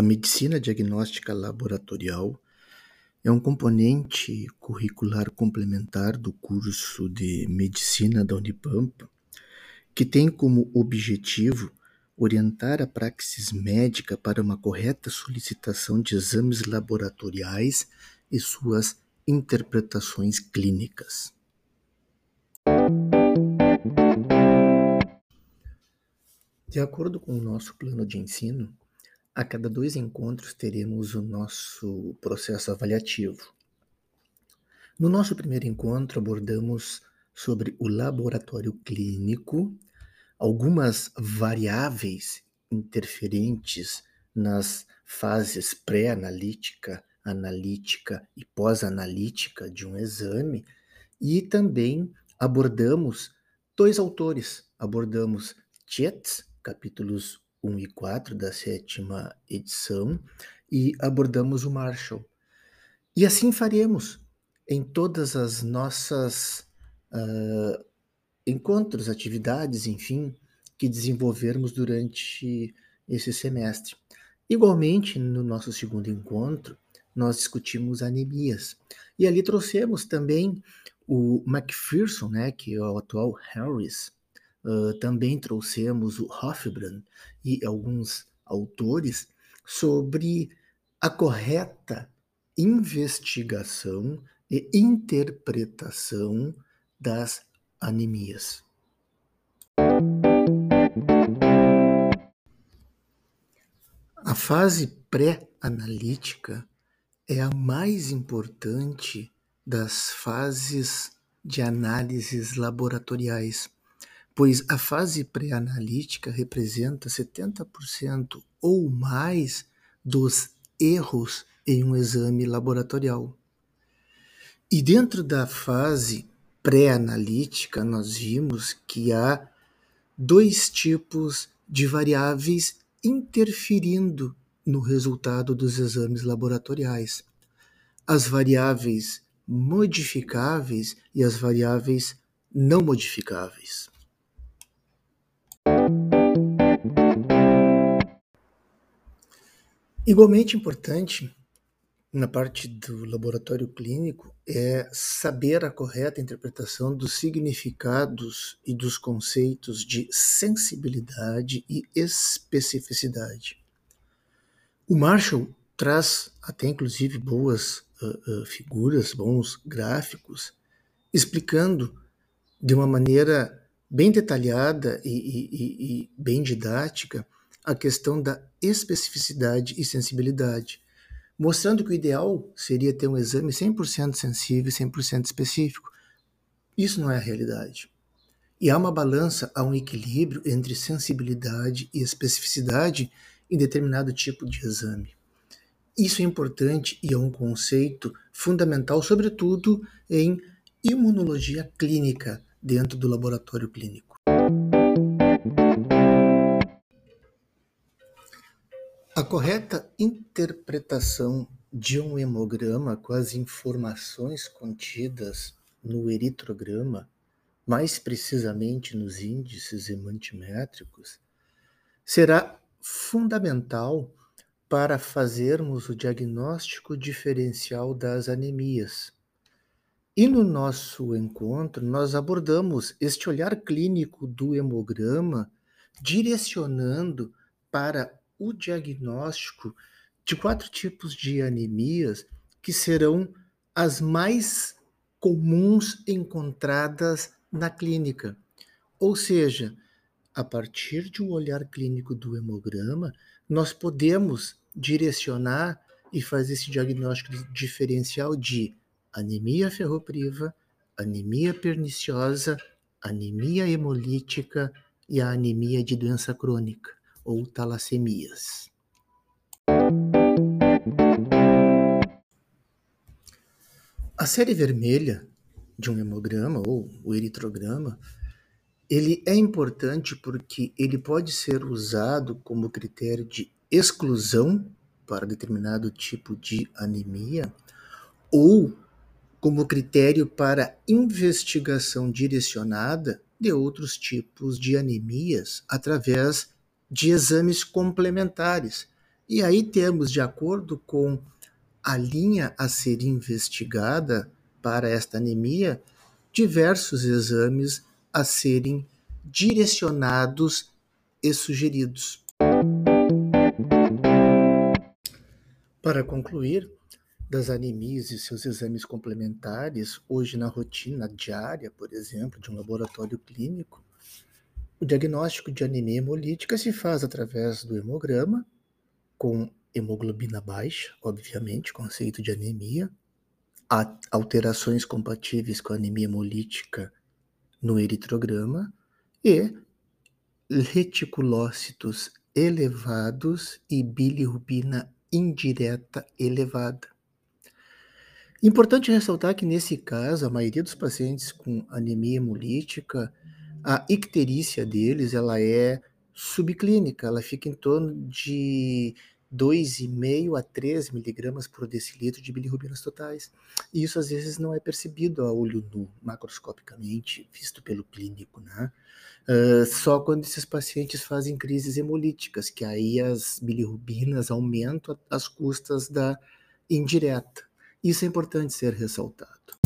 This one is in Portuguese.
A medicina diagnóstica laboratorial é um componente curricular complementar do curso de medicina da Unipampa, que tem como objetivo orientar a praxis médica para uma correta solicitação de exames laboratoriais e suas interpretações clínicas. De acordo com o nosso plano de ensino, a cada dois encontros teremos o nosso processo avaliativo. No nosso primeiro encontro, abordamos sobre o laboratório clínico, algumas variáveis interferentes nas fases pré-analítica, analítica e pós-analítica de um exame, e também abordamos dois autores. Abordamos Tietz, capítulos 1 e 4 da sétima edição e abordamos o Marshall. E assim faremos em todas as nossas uh, encontros, atividades, enfim, que desenvolvermos durante esse semestre. Igualmente, no nosso segundo encontro, nós discutimos anemias. E ali trouxemos também o Macpherson, né, que é o atual Harris, Uh, também trouxemos o Hofbrand e alguns autores sobre a correta investigação e interpretação das anemias. A fase pré-analítica é a mais importante das fases de análises laboratoriais pois a fase pré-analítica representa 70% ou mais dos erros em um exame laboratorial. E dentro da fase pré-analítica, nós vimos que há dois tipos de variáveis interferindo no resultado dos exames laboratoriais: as variáveis modificáveis e as variáveis não modificáveis. Igualmente importante na parte do laboratório clínico é saber a correta interpretação dos significados e dos conceitos de sensibilidade e especificidade. O Marshall traz até inclusive boas uh, uh, figuras, bons gráficos, explicando de uma maneira bem detalhada e, e, e bem didática a questão da especificidade e sensibilidade, mostrando que o ideal seria ter um exame 100% sensível e 100% específico. Isso não é a realidade. E há uma balança, há um equilíbrio entre sensibilidade e especificidade em determinado tipo de exame. Isso é importante e é um conceito fundamental, sobretudo em imunologia clínica, dentro do laboratório clínico. A correta interpretação de um hemograma com as informações contidas no eritrograma, mais precisamente nos índices hemantimétricos, será fundamental para fazermos o diagnóstico diferencial das anemias, e no nosso encontro, nós abordamos este olhar clínico do hemograma, direcionando para o diagnóstico de quatro tipos de anemias que serão as mais comuns encontradas na clínica. Ou seja, a partir de um olhar clínico do hemograma, nós podemos direcionar e fazer esse diagnóstico diferencial de anemia ferropriva, anemia perniciosa, anemia hemolítica e a anemia de doença crônica ou talassemias. A série vermelha de um hemograma ou o eritrograma, ele é importante porque ele pode ser usado como critério de exclusão para determinado tipo de anemia ou como critério para investigação direcionada de outros tipos de anemias através de exames complementares. E aí temos, de acordo com a linha a ser investigada para esta anemia, diversos exames a serem direcionados e sugeridos. Para concluir, das anemias e seus exames complementares, hoje na rotina diária, por exemplo, de um laboratório clínico, o diagnóstico de anemia hemolítica se faz através do hemograma, com hemoglobina baixa, obviamente, conceito de anemia, alterações compatíveis com a anemia hemolítica no eritrograma e reticulócitos elevados e bilirrubina indireta elevada. Importante ressaltar que, nesse caso, a maioria dos pacientes com anemia hemolítica, a icterícia deles ela é subclínica, ela fica em torno de 2,5 a 3 miligramas por decilitro de bilirrubinas totais. E isso às vezes não é percebido a olho nu, macroscopicamente, visto pelo clínico, né? Uh, só quando esses pacientes fazem crises hemolíticas, que aí as bilirrubinas aumentam às custas da indireta. Isso é importante ser ressaltado.